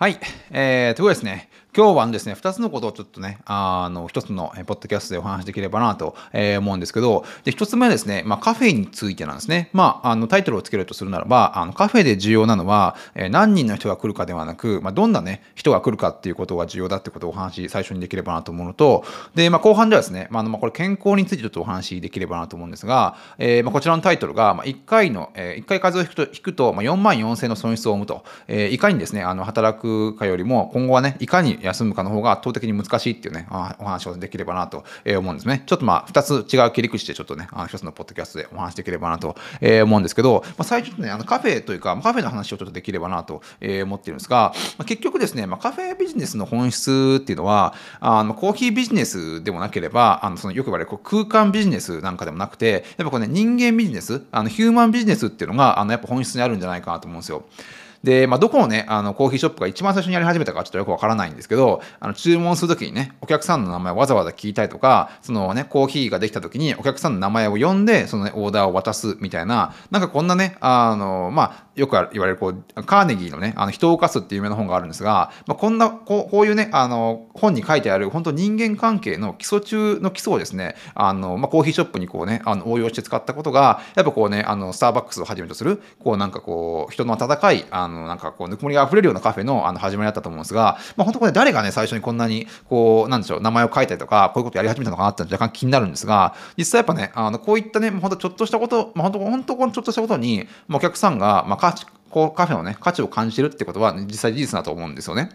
はい。えー、ということですね。今日はですね、2つのことをちょっとね、あの、1つのポッドキャストでお話しできればなと思うんですけど、で、1つ目はですね、まあ、カフェについてなんですね。まあ、あの、タイトルをつけるとするならば、あの、カフェで重要なのは、何人の人が来るかではなく、まあ、どんなね、人が来るかっていうことが重要だってことをお話し最初にできればなと思うのと、で、まあ、後半ではですね、まあ、あの、まあ、これ健康についてちょっとお話できればなと思うんですが、えー、まあ、こちらのタイトルが、まあ、1回の、えー、1回数を引くと、引くと、まあ、4万4000の損失を生むと、えー、いかにですね、あの、働くかよりも、今後はね、いかに休むかの方が圧倒的に難しいっていうね、お話をできればなと思うんですね。ちょっとまあ、2つ違う切り口でちょっとね、1つのポッドキャストでお話できればなと思うんですけど、まあ、最初ね、あのカフェというか、カフェの話をちょっとできればなと思ってるんですが、まあ、結局ですね、まあ、カフェビジネスの本質っていうのは、あのコーヒービジネスでもなければ、あのそのよく言われる空間ビジネスなんかでもなくて、やっぱこれね、人間ビジネス、あのヒューマンビジネスっていうのが、あのやっぱ本質にあるんじゃないかなと思うんですよ。で、まあ、どこのね、あのコーヒーショップが一番最初にやり始めたかちょっとよくわからないんですけど、あの注文するときにね、お客さんの名前をわざわざ聞いたりとか、そのね、コーヒーができたときにお客さんの名前を呼んで、そのね、オーダーを渡すみたいな、なんかこんなね、あの、まあ、よく言われるこうカーネギーのね「あの人を犯す」っていう有名な本があるんですが、まあ、こんなこうこういうねあの本に書いてある本当人間関係の基礎中の基礎をですねあの、まあ、コーヒーショップにこうねあの応用して使ったことがやっぱこうねあのスターバックスをはじめとするこうなんかこう人の温かいあののなんかこうぬくもりが溢れるようなカフェのあの始まりだったと思うんですが、まあ、本当これ誰がね最初にこんなにこうなんでしょう名前を書いたりとかこういうことやり始めたのかなって若干気になるんですが実際やっぱねあのこういったね本当ちょっとしたこと、まあ、本当本当このちょっとしたことに、まあ、お客さんが、まあ、こうカフェのね価値を感じてるってことは、実際事実だと思うんですよね。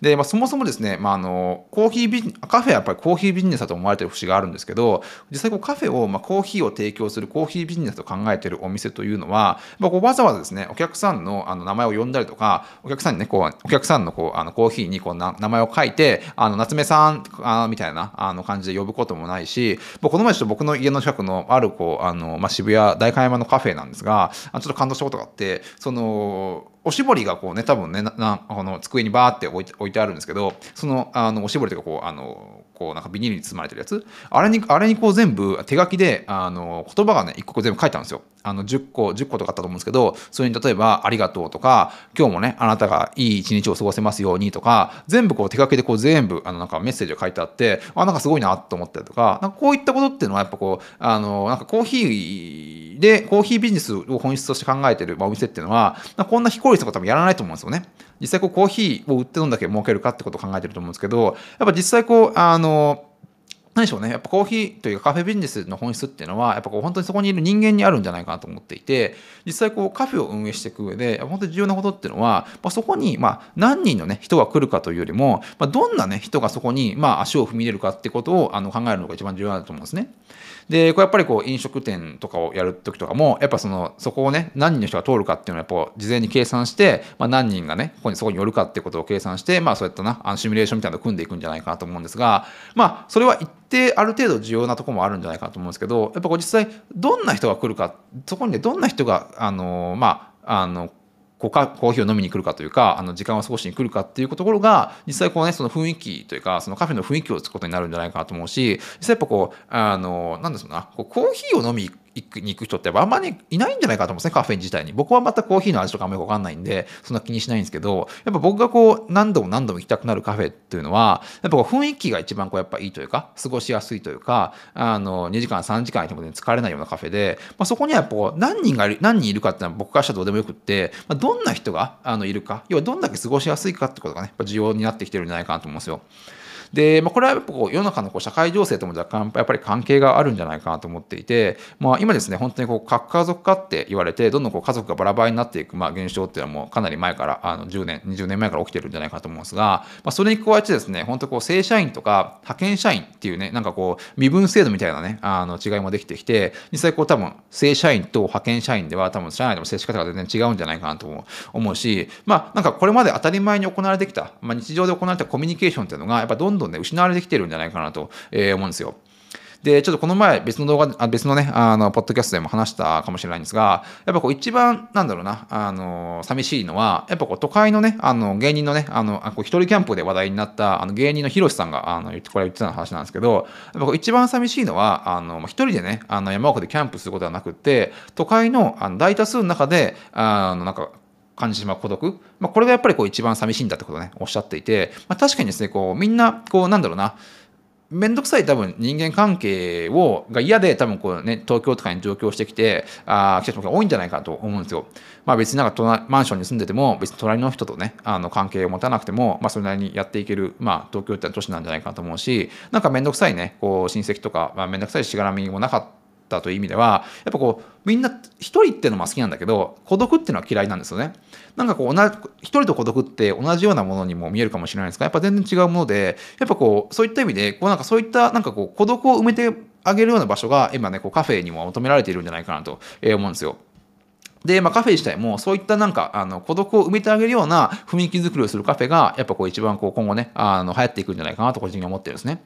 で、まあ、そもそもですね、まあ、あのコーヒービジカフェはやっぱりコーヒービジネスだと思われてる節があるんですけど実際こうカフェを、まあ、コーヒーを提供するコーヒービジネスと考えてるお店というのは、まあ、こうわざわざですねお客さんのあの名前を呼んだりとかお客さんにねこうお客さんのこうあのコーヒーにこうな名前を書いてあの夏目さんあみたいなあの感じで呼ぶこともないしこの前ちょっと僕の家の近くのあるこうあの、まあ、渋谷代官山のカフェなんですがちょっと感動したことがあってそのおしぼりがこうね多分ねなこの机にバーって置いて置いてあるんですけどそのあのおしぼりというかこうあのこうなんかビニールに包まれてるやつ？あれにあれにこう全部手書きであの言葉がね一個全部書いたんですよあの10個10個とかあったと思うんですけどそれに例えば「ありがとう」とか「今日もねあなたがいい一日を過ごせますように」とか全部こう手書きでこう全部あのなんかメッセージが書いてあってあなんかすごいなと思ったりとかなんかこういったことっていうのはやっぱこうあのなんかコーヒーでコーヒービジネスを本質として考えてる、まあ、お店っていうのはこんな非効率なことはやらないと思うんですよね。実際こうコーヒーを売ってどんだけ儲けるかってことを考えてると思うんですけどやっぱ実際こうあのの何でしょうねやっぱコーヒーというかカフェビジネスの本質っていうのはやっぱこう本当にそこにいる人間にあるんじゃないかなと思っていて実際こうカフェを運営していく上で本当に重要なことっていうのは、まあ、そこにまあ何人のね人が来るかというよりも、まあ、どんなね人がそこにまあ足を踏み入れるかってことをあの考えるのが一番重要だと思うんですね。でこれやっぱりこう飲食店とかをやる時とかもやっぱそのそこをね何人の人が通るかっていうのはやっぱ事前に計算して、まあ、何人がねここにそこに寄るかってことを計算してまあそういったなあのシミュレーションみたいなのを組んでいくんじゃないかなと思うんですがまあそれは一定ある程度重要なとこもあるんじゃないかと思うんですけどやっぱこう実際どんな人が来るかそこにねどんな人があのまああのこうかコーヒーを飲みに来るかというかあの時間を過ごしに来るかっていうところが実際こうねその雰囲気というかそのカフェの雰囲気をつくことになるんじゃないかなと思うし実際やっぱこうあのなんですかなこうコーヒーを飲みに行く人ってあんまりいないんじゃないかと思うんですね、カフェ自体に。僕はまたコーヒーの味とかあんまりわかんないんで、そんな気にしないんですけど、やっぱ僕がこう、何度も何度も行きたくなるカフェっていうのは、やっぱ雰囲気が一番こう、やっぱいいというか、過ごしやすいというか、あの、2時間、3時間いても、疲れないようなカフェで、まあ、そこにはやっぱ、何人がいる、何人いるかっていうのは僕からしたらどうでもよくって、まあ、どんな人があのいるか、要はどんだけ過ごしやすいかってことがね、やっぱ重要になってきてるんじゃないかなと思うんですよ。で、まあ、これはやっぱこう世の中のこう社会情勢とも若干やっぱり関係があるんじゃないかなと思っていて、まあ、今ですね本当にこう核家族化って言われてどんどんこう家族がバラバラになっていくまあ現象っていうのはもうかなり前からあの10年20年前から起きてるんじゃないかと思うんですが、まあ、それに加えてですね本当こう正社員とか派遣社員っていうねなんかこう身分制度みたいなねあの違いもできてきて実際こう多分正社員と派遣社員では多分社内でも接し方が全然違うんじゃないかなと思うしまあなんかこれまで当たり前に行われてきた、まあ、日常で行われたコミュニケーションっていうのがやっぱどんどんね失われてきてるんじゃないかなと思うんですよ。で、ちょっとこの前別の動画、あ別のね、あの、ポッドキャストでも話したかもしれないんですが、やっぱこう一番、なんだろうな、あの、寂しいのは、やっぱこう都会のね、あの、芸人のね、あの、こう一人キャンプで話題になった、あの、芸人のヒロシさんが、あの、言って、これ言ってた話なんですけど、やっぱこう一番寂しいのは、あの、一人でね、あの、山奥でキャンプすることではなくって、都会のあの大多数の中で、あの、なんか、感じてしまう孤独、まあ、これがやっぱりこう一番寂しいんだってことをね。おっしゃっていて、まあ、確かにですねこうみんなこうなんだろうな。面倒くさい多分人間関係をが嫌で多分こうね東京とかに上京してきてあ来た人が多いんじゃないかと思うんですよ。まあ別になんか隣マンションに住んでても別に隣の人とねあの関係を持たなくてもまあそれなりにやっていけるまあ東京って都市なんじゃないかと思うしなんか面倒くさいねこう親戚とかまあ面倒くさいしがらみもなかったという意味ではやっぱこうみんな一人っていうのも好きなんだけど孤独っていうのは嫌いなんですよね。なんかこう一人と孤独って同じようなものにも見えるかもしれないですがやっぱ全然違うものでやっぱこうそういった意味でこうなんかそういったなんかこう孤独を埋めてあげるような場所が今ねこうカフェにも求められているんじゃないかなと思うんですよ。で、まあ、カフェ自体もそういったなんかあの孤独を埋めてあげるような雰囲気作りをするカフェがやっぱこう一番こう今後ねあの流行っていくんじゃないかなと個人的に思ってるんですね。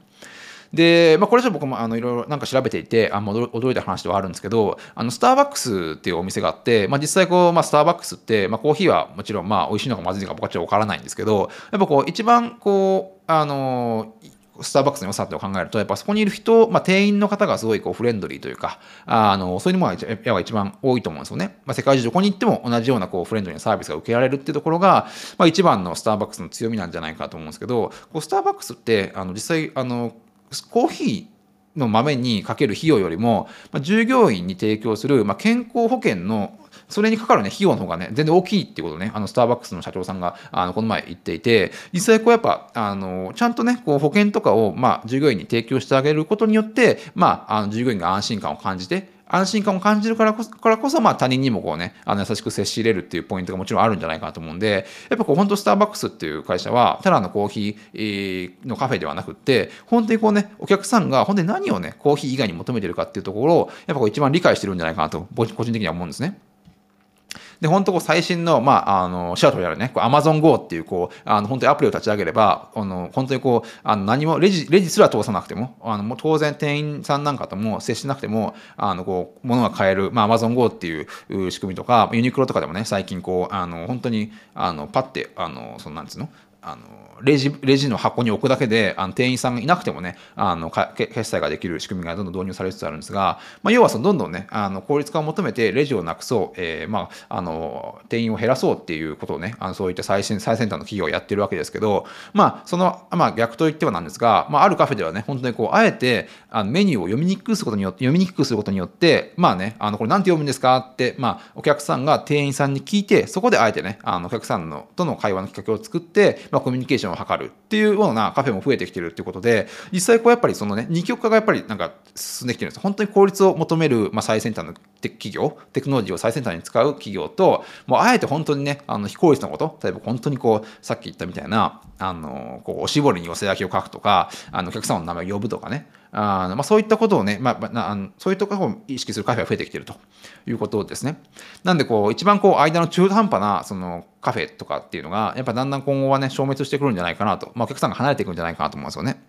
で、まあ、これじゃ僕もあのいろいろなんか調べていてあ驚いた話ではあるんですけどあのスターバックスっていうお店があって、まあ、実際こう、まあ、スターバックスって、まあ、コーヒーはもちろんまあ美味しいのかまずいのか僕はちょっと分からないんですけどやっぱこう一番こうあのスターバックスの良さって考えると、やっぱそこにいる人、まあ、店員の方がすごいこうフレンドリーというか、あのそういうものが一番多いと思うんですよね。まあ、世界中どこに行っても同じようなこうフレンドリーなサービスが受けられるっていうところが、まあ、一番のスターバックスの強みなんじゃないかと思うんですけど、こうスターバックスってあの実際あのコーヒーの豆にかける費用よりも、まあ、従業員に提供する、まあ、健康保険のそれにかかるね、費用の方がね、全然大きいってことね、あの、スターバックスの社長さんが、あの、この前言っていて、実際こうやっぱ、あの、ちゃんとね、こう保険とかを、まあ、従業員に提供してあげることによって、まあ、あの従業員が安心感を感じて、安心感を感じるからこそからこそ、まあ、他人にもこうね、あの優しく接し入れるっていうポイントがもちろんあるんじゃないかなと思うんで、やっぱこう、本当スターバックスっていう会社は、ただのコーヒーのカフェではなくって、本当にこうね、お客さんが本当に何をね、コーヒー以外に求めてるかっていうところを、やっぱこう一番理解してるんじゃないかなと、個人的には思うんですね。で、本当こう最新の、まあ、あの、シアトルやるね、こう Amazon Go っていう、こう、あの、本当にアプリを立ち上げれば、あの、本当にこう、あの、何も、レジ、レジすら通さなくても、あの、もう当然店員さんなんかとも接しなくても、あの、こう、物が買える、まあ、Amazon Go っていう仕組みとか、ユニクロとかでもね、最近こう、あの、本当に、あの、パって、あの、その、なんつうの？あのレジレジの箱に置くだけであの店員さんがいなくてもねあの決済ができる仕組みがどんどん導入されつつあるんですが、まあ、要はそのどんどんねあの効率化を求めてレジをなくそう、えーまあ、あの店員を減らそうっていうことをねあのそういった最新最先端の企業はやってるわけですけど、まあ、その、まあ、逆と言ってはなんですが、まあ、あるカフェではね本当にこうあえてあのメニューを読みにくくすることによって読みにくくすることによってまあねあのこれ何て読むんですかって、まあ、お客さんが店員さんに聞いてそこであえてねあのお客さんのとの会話のきっかけを作って、まあ、コミュニケーションを図るっていうようなカフェも増えてきてるっていうことで実際こうやっぱりそのね二極化がやっぱりなんか進んできてるんです本当に効率を求める、まあ、最先端の企業テクノロジーを最先端に使う企業ともうあえて本当にねあの非効率なこと例えば本当にこうさっき言ったみたいなあのこうおしぼりに寄せ書きを書くとかあのお客さんの名前を呼ぶとかねあまあ、そういったことをね、まあ、まあ、そういったことを意識するカフェが増えてきているということですね。なんでこう一番こう間の中途半端なそのカフェとかっていうのがやっぱだんだん今後はね消滅してくるんじゃないかなと、まあ、お客さんが離れていくんじゃないかなと思うんですよね。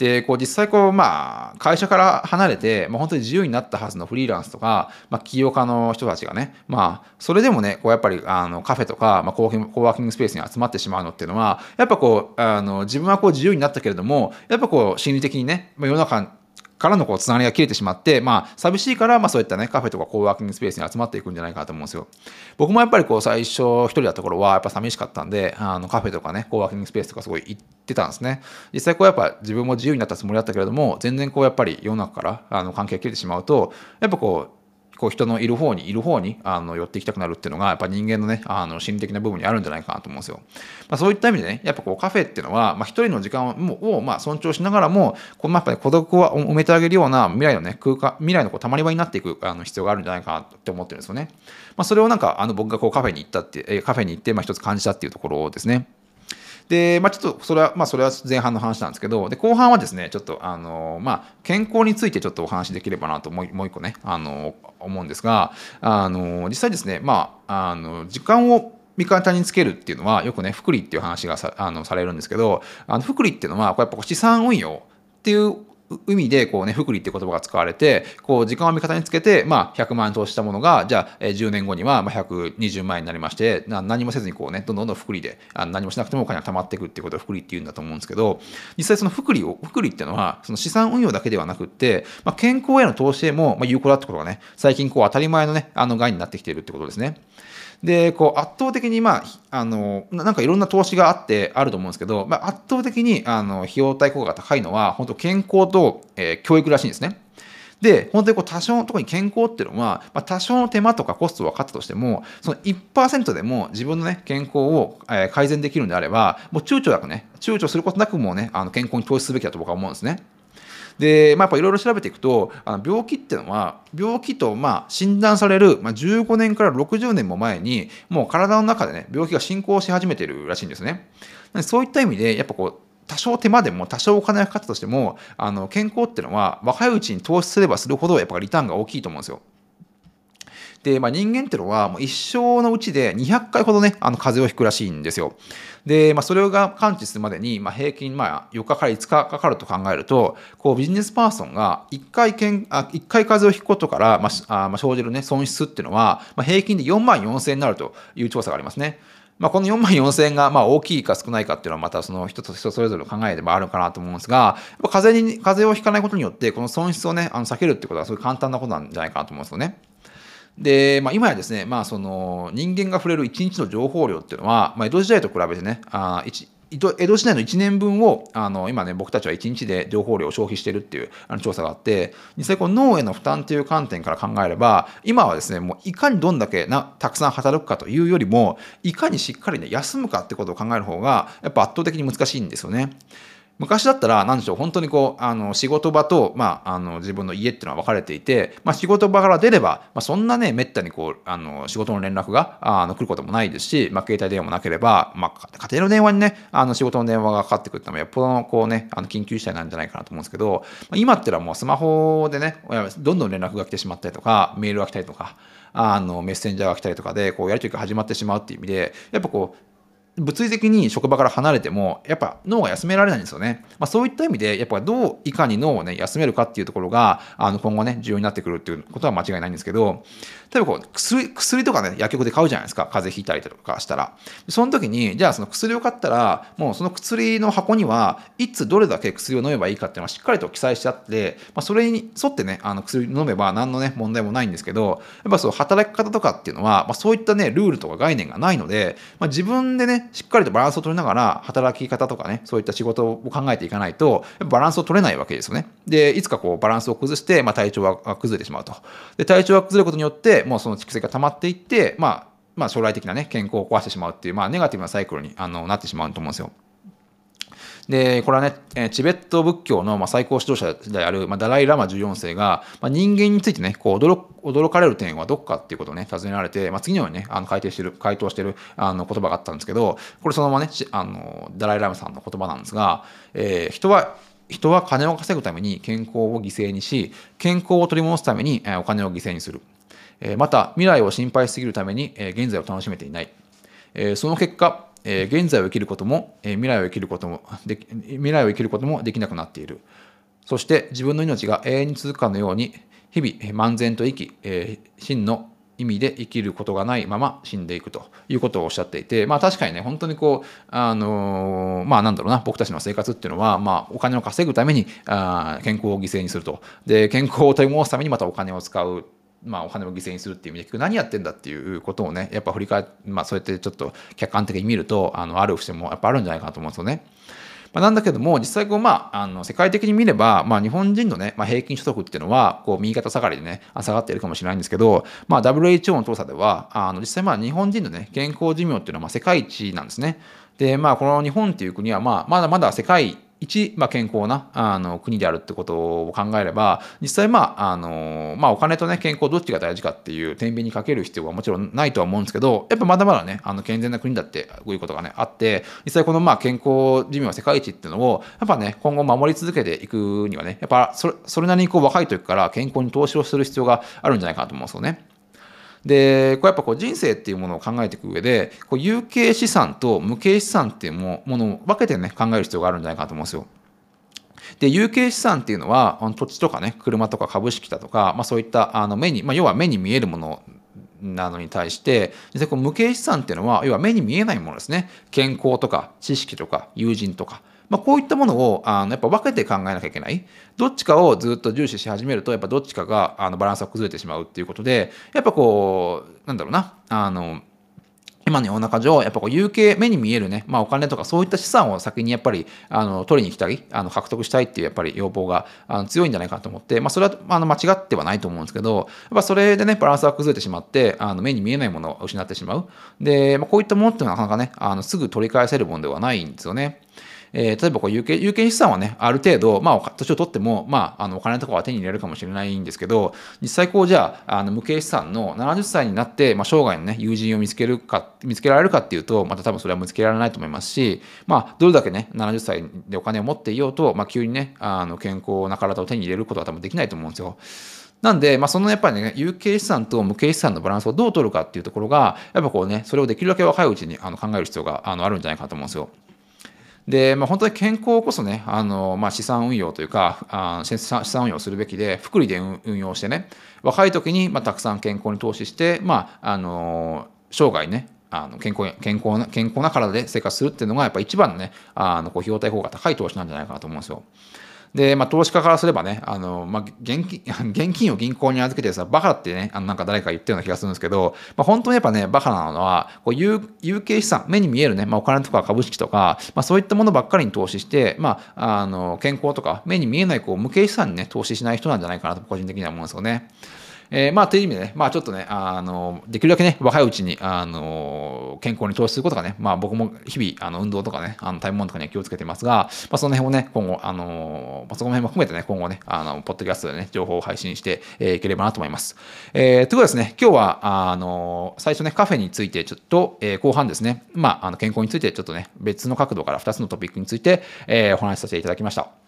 でこう実際こう、まあ、会社から離れて、まあ、本当に自由になったはずのフリーランスとか、まあ、起業家の人たちがね、まあ、それでもねこうやっぱりあのカフェとか、まあ、コーコーワーキングスペースに集まってしまうのっていうのはやっぱこうあの自分はこう自由になったけれどもやっぱこう心理的にね、まあ、世の中からのこうつながりが切れてしまって、まあ、寂しいから、まあ、そういったね、カフェとかコーワーキングスペースに集まっていくんじゃないかなと思うんですよ。僕もやっぱりこう、最初一人だった頃は、やっぱ寂しかったんで、あのカフェとかね、コーワーキングスペースとかすごい行ってたんですね。実際こうやっぱ自分も自由になったつもりだったけれども、全然こうやっぱり世の中からあの関係が切れてしまうと、やっぱこう、こう人のいる方にいる方にあの寄っていきたくなるっていうのがやっぱ人間のねあの心理的な部分にあるんじゃないかなと思うんですよ。まあ、そういった意味でねやっぱこうカフェっていうのは、まあ、一人の時間ををまあ尊重しながらもこのやっぱり孤独を埋めてあげるような未来のね空間未来のこうたまり場になっていくあの必要があるんじゃないかなって思ってるんですよね。まあ、それをなんかあの僕がこうカフェに行ったってカフェに行ってまあ一つ感じたっていうところですね。で、まあ、ちょっとそれは、まあ、それは前半の話なんですけど、で後半はですね、ちょっと、あの、まあ、健康についてちょっとお話できればなと、もうもう一個ね、あの、思うんですが、あの、実際ですね、まあ、あの、時間を味方につけるっていうのは、よくね、福利っていう話がさあのされるんですけど、あの福利っていうのは、これやっぱ資産運用っていう海でこうね、福利って言葉が使われて、こう時間を味方につけて、まあ、100万円投資したものが、じゃあ、10年後にはま120万円になりまして、何もせずにこうね、どんどんどん福利で、あ何もしなくてもお金が貯まっていくっていうことを福利って言うんだと思うんですけど、実際その福利を、福利っていうのは、その資産運用だけではなくって、まあ、健康への投資へも有効だってことがね、最近こう当たり前のね、あの概念になってきているってことですね。で、こう圧倒的に、まあ、あの、なんかいろんな投資があってあると思うんですけど、まあ、圧倒的にあの費用対効果が高いのは、本当健康と、えー、教育らしいんですね。で、本当にこう多少、特に健康っていうのは、まあ、多少の手間とかコストはかったとしても、その1%でも自分のね、健康を、え改善できるんであれば、もう躊躇なくね、躊躇することなくもうね、あの健康に投資すべきだと僕は思うんですね。で、まあ、やっぱいろいろ調べていくとあの病気っていうのは病気とまあ診断される、まあ、15年から60年も前にもう体の中でね病気が進行し始めてるらしいんですね。そういった意味でやっぱこう多少手間でも多少お金がかかったとしてもあの健康っていうのは若いうちに投資すればするほどやっぱリターンが大きいと思うんですよ。で、まあ、人間っていうのはもう一生のうちで200回ほどねあの風邪をひくらしいんですよ。で、まあ、それが完治するまでに、まあ、平均、まあ、4日から5日かかると考えると、こう、ビジネスパーソンが1回けんあ1回風邪をひくことから、まあ、あまあ、生じるね、損失っていうのは、まあ、平均で4万4000円になるという調査がありますね。まあ、この4万4000円がまあ大きいか少ないかっていうのはまたその人と人それぞれの考えでもあるかなと思うんですが、風邪に、風邪をひかないことによって、この損失をね、あの避けるってことはすごい簡単なことなんじゃないかなと思うんですよね。で、まあ、今やですね、まあ、その人間が触れる1日の情報量っていうのは、まあ、江戸時代と比べてね、あ江戸時代の1年分をあの今ね僕たちは1日で情報量を消費してるっていうあの調査があって実際この脳への負担という観点から考えれば今はですねもういかにどんだけなたくさん働くかというよりもいかにしっかりね休むかってことを考える方がやっぱ圧倒的に難しいんですよね。昔だったら、なんでしょう、本当にこう、あの、仕事場と、まあ、あの、自分の家っていうのは分かれていて、まあ、仕事場から出れば、まあ、そんなね、めったにこう、あの、仕事の連絡が、あの、来ることもないですし、まあ、携帯電話もなければ、まあ、家庭の電話にね、あの、仕事の電話がかかってくるってのは、やっぽど、こうね、あの、緊急事態なんじゃないかなと思うんですけど、まあ、今ってのはもうスマホでね、どんどん連絡が来てしまったりとか、メールが来たりとか、あの、メッセンジャーが来たりとかで、こう、やり取りが始まってしまうっていう意味で、やっぱこう、物理的に職場から離れても、やっぱ脳が休められないんですよね。まあ、そういった意味で、やっぱどういかに脳をね、休めるかっていうところが、あの今後ね、重要になってくるっていうことは間違いないんですけど、例えばこう薬、薬とかね、薬局で買うじゃないですか。風邪ひいたりとかしたら。その時に、じゃあその薬を買ったら、もうその薬の箱には、いつどれだけ薬を飲めばいいかっていうのはしっかりと記載してあって、まあ、それに沿ってね、あの薬飲めば何のね、問題もないんですけど、やっぱそう働き方とかっていうのは、まあ、そういったね、ルールとか概念がないので、まあ、自分でね、しっかりとバランスを取りながら、働き方とかね、そういった仕事を考えていかないと、バランスを取れないわけですよね。で、いつかこうバランスを崩して、まあ、体調が崩れてしまうと。で、体調が崩れることによって、もうその蓄積が溜まっていって、まあ、まあ、将来的なね、健康を壊してしまうっていう、まあ、ネガティブなサイクルにあのなってしまうと思うんですよ。で、これはね、えチベット仏教の、ま、最高指導者である、まあ、ダライ・ラマ14世が、まあ、人間についてね、こう驚驚かれる点はどこかっていうことをね、尋ねられて、まあ、次のようにね、あの回答してる、回答してるあの言葉があったんですけど、これそのままね、あのダライ・ラマさんの言葉なんですが、えー、人は人は金を稼ぐために健康を犠牲にし、健康を取り戻すためにお金を犠牲にする。また、未来を心配しすぎるために現在を楽しめていない。その結果、え現在を生きることもえ未来を生きることもで未来を生きることもできなくなっている。そして自分の命が永遠に続くかのように日々漫然と生きえ、真の意味で生きることがないまま死んでいくということをおっしゃっていて、まあ確かにね、本当にこう、あのー、まあなんだろうな、僕たちの生活っていうのは、まあお金を稼ぐためにあ健康を犠牲にすると。で、健康を取り戻すためにまたお金を使う。まあ、お金を犠牲にするっていう意味で何やってんだっていうことをねやっぱ振り返って、まあ、そうやってちょっと客観的に見るとあのある節もやっぱあるんじゃないかなと思うんですよね。まあ、なんだけども、実際こう、まあ、あの世界的に見れば、まあ、日本人のね、まあ、平均所得っていうのは、こう、右肩下がりでね、下がっているかもしれないんですけど、まあ、WHO の調査では、あの実際まあ、日本人のね、健康寿命っていうのは、まあ、世界一なんですね。で、まあ、この日本っていう国は、まあ、まだまだ世界一、まあ、健康なあの国であるってことを考えれば実際まああの、まあ、お金とね健康どっちが大事かっていう天秤にかける必要はもちろんないとは思うんですけどやっぱまだまだねあの健全な国だってこういうことがねあって実際このまあ健康寿命は世界一っていうのをやっぱね今後守り続けていくにはねやっぱそれそれなりにこう若い時から健康に投資をする必要があるんじゃないかなと思うんですよね。でこうやっぱこう人生っていうものを考えていく上でこう有形資産と無形資産っていうものを分けてね考える必要があるんじゃないかなと思うんですよ。で、有形資産っていうのは、土地とかね、車とか株式だとか、まあそういったあの目に、まあ要は目に見えるものなのに対して、実際こう無形資産っていうのは、要は目に見えないものですね。健康とか知識とか友人とか。まあ、こういったものをあのやっぱ分けて考えなきゃいけない。どっちかをずっと重視し始めると、やっぱどっちかがあのバランスが崩れてしまうっていうことで、やっぱこう、なんだろうな、あの、今の世の中上、やっぱこう有形、目に見えるね、まあお金とかそういった資産を先にやっぱりあの取りに行きたい、あの獲得したいっていうやっぱり要望があの強いんじゃないかと思って、まあそれはあの間違ってはないと思うんですけど、やっぱそれでね、バランスが崩れてしまって、あの目に見えないものを失ってしまう。で、まあ、こういったものっていうのはなかなかね、あのすぐ取り返せるものではないんですよね。えー、例えばこう有形有形資産はね、ある程度、まあ、年を取っても、まあ、あのお金とかは手に入れるかもしれないんですけど、実際こう、じゃあ、あの無形資産の70歳になって、まあ、生涯のね、友人を見つけるか、見つけられるかっていうと、また多分それは見つけられないと思いますし、まあ、どれだけね、70歳でお金を持っていようと、まあ、急にね、あの健康な体を手に入れることは多分できないと思うんですよ。なんで、まあ、そのやっぱりね、有形資産と無形資産のバランスをどう取るかっていうところが、やっぱこうね、それをできるだけ若いうちにあの考える必要があのあるんじゃないかと思うんですよ。で、まあ、本当に健康こそね、あのまあ、資産運用というかあ資産運用するべきで、福利で運用してね、若い時にまあたくさん健康に投資して、まあ、あの生涯ね、あの健康健康な健康な体で生活するっていうのがやっぱ一番のねあのこう費用対効果が高い投資なんじゃないかなと思うんですよ。で、まあ、投資家からすればね、あの、まあ、現金、現金を銀行に預けてさ、バカってね、あの、なんか誰か言ってるような気がするんですけど、まあ、本当にやっぱね、バカなのは、こう有、有形資産、目に見えるね、まあ、お金とか株式とか、まあ、そういったものばっかりに投資して、まあ、あの、健康とか、目に見えない、こう、無形資産にね、投資しない人なんじゃないかなと、個人的には思うんですよね。えー、まあ、という意味でね、まあ、ちょっとね、あの、できるだけね、若いうちに、あの、健康に投資することがね、まあ、僕も日々、あの、運動とかね、あの、体温とかには気をつけてますが、まあ、その辺をね、今後、あの、まあ、その辺も含めてね、今後ね、あの、ポッドキャストでね、情報を配信していければなと思います。えー、ということですね、今日は、あの、最初ね、カフェについてちょっと、えー、後半ですね、まあ、あの、健康についてちょっとね、別の角度から2つのトピックについて、えー、お話しさせていただきました。